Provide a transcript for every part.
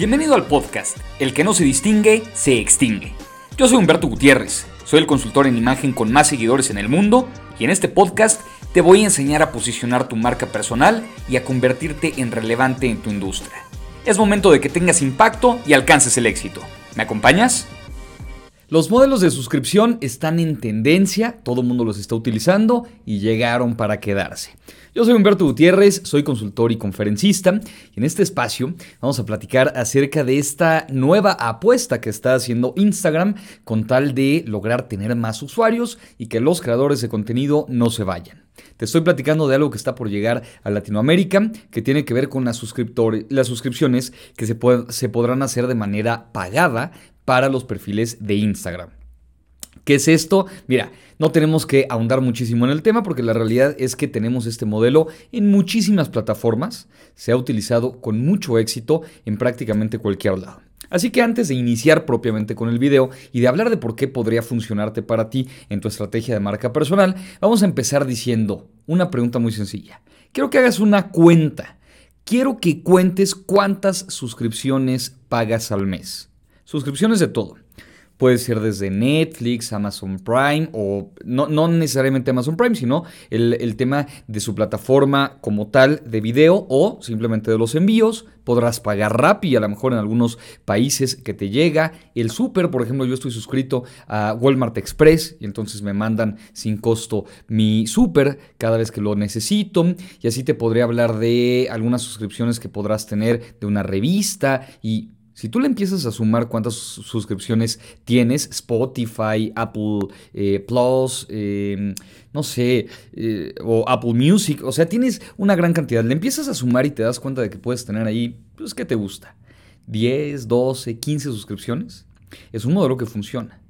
Bienvenido al podcast El que no se distingue, se extingue. Yo soy Humberto Gutiérrez, soy el consultor en imagen con más seguidores en el mundo y en este podcast te voy a enseñar a posicionar tu marca personal y a convertirte en relevante en tu industria. Es momento de que tengas impacto y alcances el éxito. ¿Me acompañas? Los modelos de suscripción están en tendencia, todo el mundo los está utilizando y llegaron para quedarse. Yo soy Humberto Gutiérrez, soy consultor y conferencista y en este espacio vamos a platicar acerca de esta nueva apuesta que está haciendo Instagram con tal de lograr tener más usuarios y que los creadores de contenido no se vayan. Te estoy platicando de algo que está por llegar a Latinoamérica, que tiene que ver con las, las suscripciones que se, se podrán hacer de manera pagada para los perfiles de Instagram. ¿Qué es esto? Mira, no tenemos que ahondar muchísimo en el tema porque la realidad es que tenemos este modelo en muchísimas plataformas, se ha utilizado con mucho éxito en prácticamente cualquier lado. Así que antes de iniciar propiamente con el video y de hablar de por qué podría funcionarte para ti en tu estrategia de marca personal, vamos a empezar diciendo una pregunta muy sencilla. Quiero que hagas una cuenta. Quiero que cuentes cuántas suscripciones pagas al mes. Suscripciones de todo. Puede ser desde Netflix, Amazon Prime o no, no necesariamente Amazon Prime, sino el, el, tema de su plataforma como tal de video o simplemente de los envíos. Podrás pagar Rappi, a lo mejor en algunos países que te llega. El súper, por ejemplo, yo estoy suscrito a Walmart Express y entonces me mandan sin costo mi súper cada vez que lo necesito. Y así te podría hablar de algunas suscripciones que podrás tener de una revista y si tú le empiezas a sumar cuántas suscripciones tienes, Spotify, Apple eh, Plus, em, no sé, eh, o Apple Music, o sea, tienes una gran cantidad, le empiezas a sumar y te das cuenta de que puedes tener ahí, pues, ¿qué te gusta? 10, 12, 15 suscripciones. Es un modelo que funciona.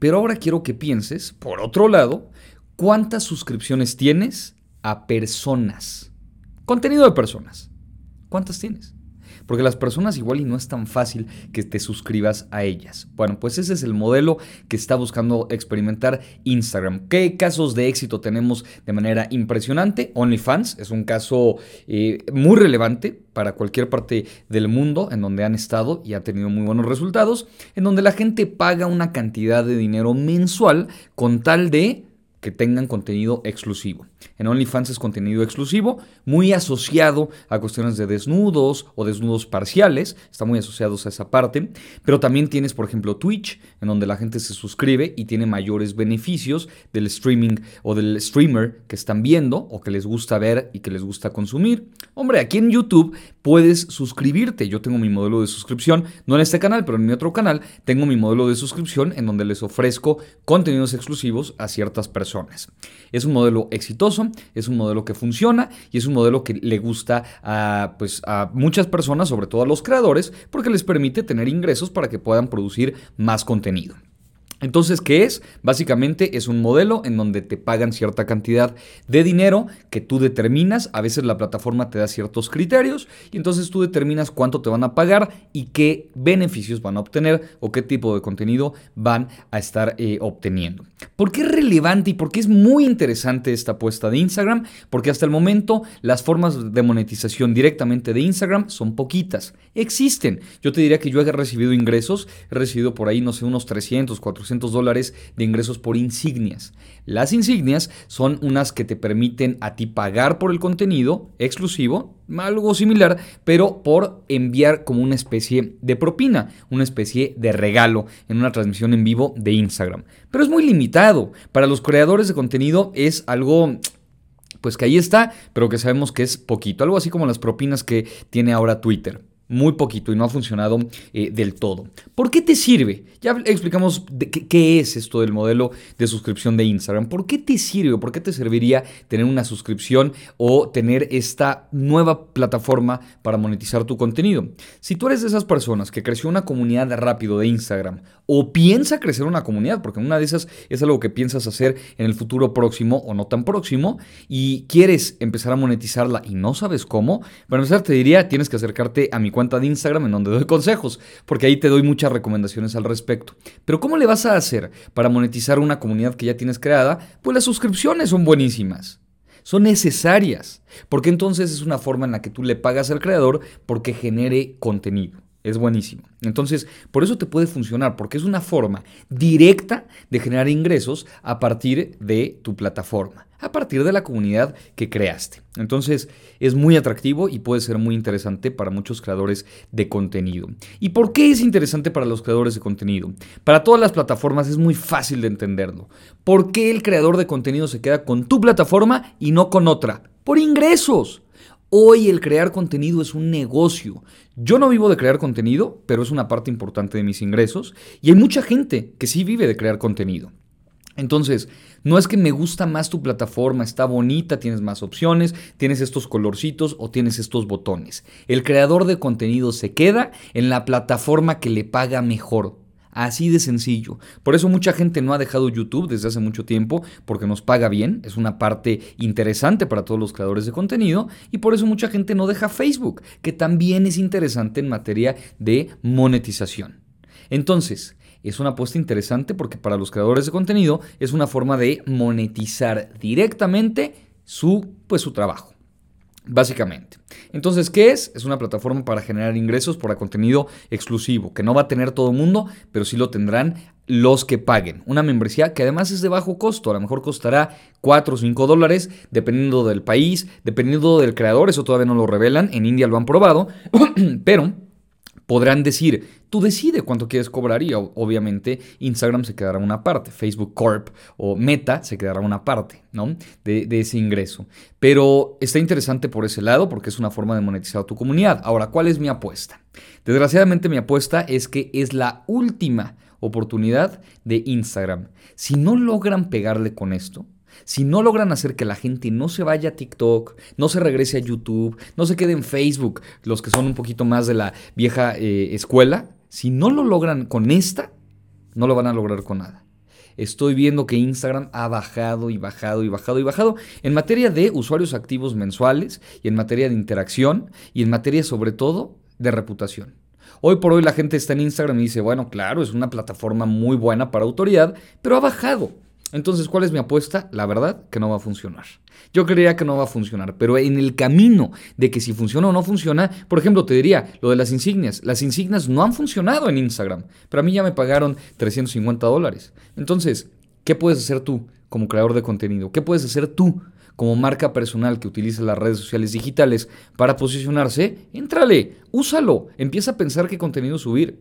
Pero ahora quiero que pienses, por otro lado, cuántas suscripciones tienes a personas. Contenido de personas. ¿Cuántas tienes? Porque las personas igual y no es tan fácil que te suscribas a ellas. Bueno, pues ese es el modelo que está buscando experimentar Instagram. ¿Qué casos de éxito tenemos de manera impresionante? OnlyFans es un caso eh, muy relevante para cualquier parte del mundo en donde han estado y ha tenido muy buenos resultados, en donde la gente paga una cantidad de dinero mensual con tal de que tengan contenido exclusivo. En OnlyFans es contenido exclusivo, muy asociado a cuestiones de desnudos o desnudos parciales, está muy asociados a esa parte, pero también tienes, por ejemplo, Twitch, en donde la gente se suscribe y tiene mayores beneficios del streaming o del streamer que están viendo o que les gusta ver y que les gusta consumir. Hombre, aquí en YouTube puedes suscribirte. Yo tengo mi modelo de suscripción, no en este canal, pero en mi otro canal tengo mi modelo de suscripción en donde les ofrezco contenidos exclusivos a ciertas personas. Es un modelo exitoso, es un modelo que funciona y es un modelo que le gusta a, pues, a muchas personas, sobre todo a los creadores, porque les permite tener ingresos para que puedan producir más contenido. Entonces, ¿qué es? Básicamente es un modelo en donde te pagan cierta cantidad de dinero que tú determinas. A veces la plataforma te da ciertos criterios y entonces tú determinas cuánto te van a pagar y qué beneficios van a obtener o qué tipo de contenido van a estar eh, obteniendo. ¿Por qué es relevante y por qué es muy interesante esta apuesta de Instagram? Porque hasta el momento las formas de monetización directamente de Instagram son poquitas. Existen. Yo te diría que yo he recibido ingresos, he recibido por ahí, no sé, unos 300, 400 dólares de ingresos por insignias. Las insignias son unas que te permiten a ti pagar por el contenido exclusivo, algo similar, pero por enviar como una especie de propina, una especie de regalo en una transmisión en vivo de Instagram. Pero es muy limitado. Para los creadores de contenido es algo pues que ahí está, pero que sabemos que es poquito, algo así como las propinas que tiene ahora Twitter muy poquito y no ha funcionado eh, del todo. ¿Por qué te sirve? Ya explicamos qué, es esto del modelo de suscripción de Instagram. ¿Por qué te sirve por qué te serviría tener una suscripción o tener esta nueva plataforma para monetizar tu contenido? Si tú eres de esas personas que creció una comunidad rápido de Instagram o piensa crecer una comunidad, porque una de esas es algo que piensas hacer en el futuro próximo o no tan próximo y quieres empezar a monetizarla y no sabes cómo, para empezar te diría tienes que acercarte a mi cuenta de Instagram en donde doy consejos, porque ahí te doy muchas recomendaciones al respecto. Pero ¿cómo le vas a hacer para monetizar una comunidad que ya tienes creada? Pues las suscripciones son buenísimas. Son necesarias, porque entonces es una forma en la que tú le pagas al creador porque genere contenido. Es buenísimo. Entonces, por eso te puede funcionar, porque es una forma directa de generar ingresos a partir de tu plataforma, a partir de la comunidad que creaste. Entonces, es muy atractivo y puede ser muy interesante para muchos creadores de contenido. ¿Y por qué es interesante para los creadores de contenido? Para todas las plataformas es muy fácil de entenderlo. ¿Por qué el creador de contenido se queda con tu plataforma y no con otra? Por ingresos. Hoy el crear contenido es un negocio. Yo no vivo de crear contenido, pero es una parte importante de mis ingresos. Y hay mucha gente que sí vive de crear contenido. Entonces, no es que me gusta más tu plataforma, está bonita, tienes más opciones, tienes estos colorcitos o tienes estos botones. El creador de contenido se queda en la plataforma que le paga mejor. Así de sencillo. Por eso mucha gente no ha dejado YouTube desde hace mucho tiempo, porque nos paga bien, es una parte interesante para todos los creadores de contenido, y por eso mucha gente no deja Facebook, que también es interesante en materia de monetización. Entonces, es una apuesta interesante porque para los creadores de contenido es una forma de monetizar directamente su, pues, su trabajo. Básicamente. Entonces, ¿qué es? Es una plataforma para generar ingresos por contenido exclusivo, que no va a tener todo el mundo, pero sí lo tendrán los que paguen. Una membresía que además es de bajo costo, a lo mejor costará 4 o 5 dólares, dependiendo del país, dependiendo del creador, eso todavía no lo revelan, en India lo han probado, pero podrán decir, tú decide cuánto quieres cobrar y obviamente Instagram se quedará una parte, Facebook Corp o Meta se quedará una parte, ¿no? De, de, ese ingreso. Pero está interesante por ese lado porque es una forma de monetizar tu comunidad. Ahora, ¿cuál es mi apuesta? Desgraciadamente mi apuesta es que es la última oportunidad de Instagram. Si no logran pegarle con esto, si no logran hacer que la gente no se vaya a TikTok, no se regrese a YouTube, no se quede en Facebook, los que son un poquito más de la vieja eh, escuela, si no lo logran con esta, no lo van a lograr con nada. Estoy viendo que Instagram ha bajado y bajado y bajado y bajado en materia de usuarios activos mensuales y en materia de interacción y en materia sobre todo de reputación. Hoy por hoy la gente está en Instagram y dice, bueno, claro, es una plataforma muy buena para autoridad, pero ha bajado. Entonces, ¿cuál es mi apuesta? La verdad, que no va a funcionar. Yo creía que no va a funcionar, pero en el camino de que si funciona o no funciona, por ejemplo, te diría lo de las insignias. Las insignias no han funcionado en Instagram, pero a mí ya me pagaron 350 dólares. Entonces, ¿qué puedes hacer tú como creador de contenido? ¿Qué puedes hacer tú como marca personal que utiliza las redes sociales digitales para posicionarse? Éntrale, úsalo, empieza a pensar qué contenido subir.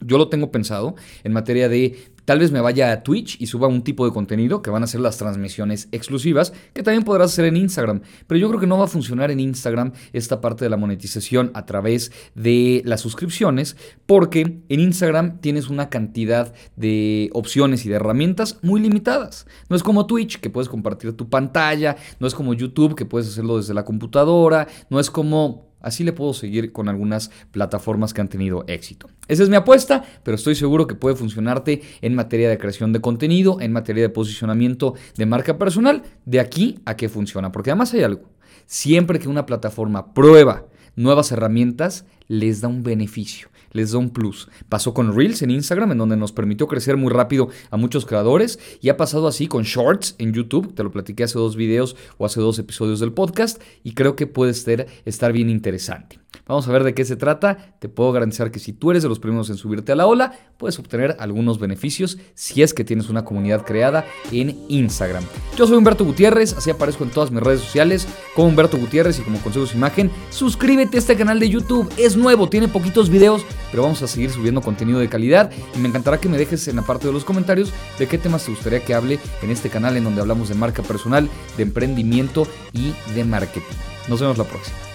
Yo lo tengo pensado en materia de Tal vez me vaya a Twitch y suba un tipo de contenido que van a ser las transmisiones exclusivas, que también podrás hacer en Instagram. Pero yo creo que no va a funcionar en Instagram esta parte de la monetización a través de las suscripciones, porque en Instagram tienes una cantidad de opciones y de herramientas muy limitadas. No es como Twitch, que puedes compartir tu pantalla, no es como YouTube, que puedes hacerlo desde la computadora, no es como Así le puedo seguir con algunas plataformas que han tenido éxito. Esa es mi apuesta, pero estoy seguro que puede funcionarte en materia de creación de contenido, en materia de posicionamiento de marca personal, de aquí a que funciona. Porque además hay algo. Siempre que una plataforma prueba nuevas herramientas, les da un beneficio les da un plus. Pasó con Reels en Instagram, en donde nos permitió crecer muy rápido a muchos creadores, y ha pasado así con Shorts en YouTube, te lo platiqué hace dos videos o hace dos episodios del podcast, y creo que puede estar, estar bien interesante. Vamos a ver de qué se trata. Te puedo garantizar que si tú eres de los primeros en subirte a la ola, puedes obtener algunos beneficios si es que tienes una comunidad creada en Instagram. Yo soy Humberto Gutiérrez, así aparezco en todas mis redes sociales como Humberto Gutiérrez y como Consejos Imagen. Suscríbete a este canal de YouTube, es nuevo, tiene poquitos videos, pero vamos a seguir subiendo contenido de calidad y me encantará que me dejes en la parte de los comentarios de qué temas te gustaría que hable en este canal en donde hablamos de marca personal, de emprendimiento y de marketing. Nos vemos la próxima.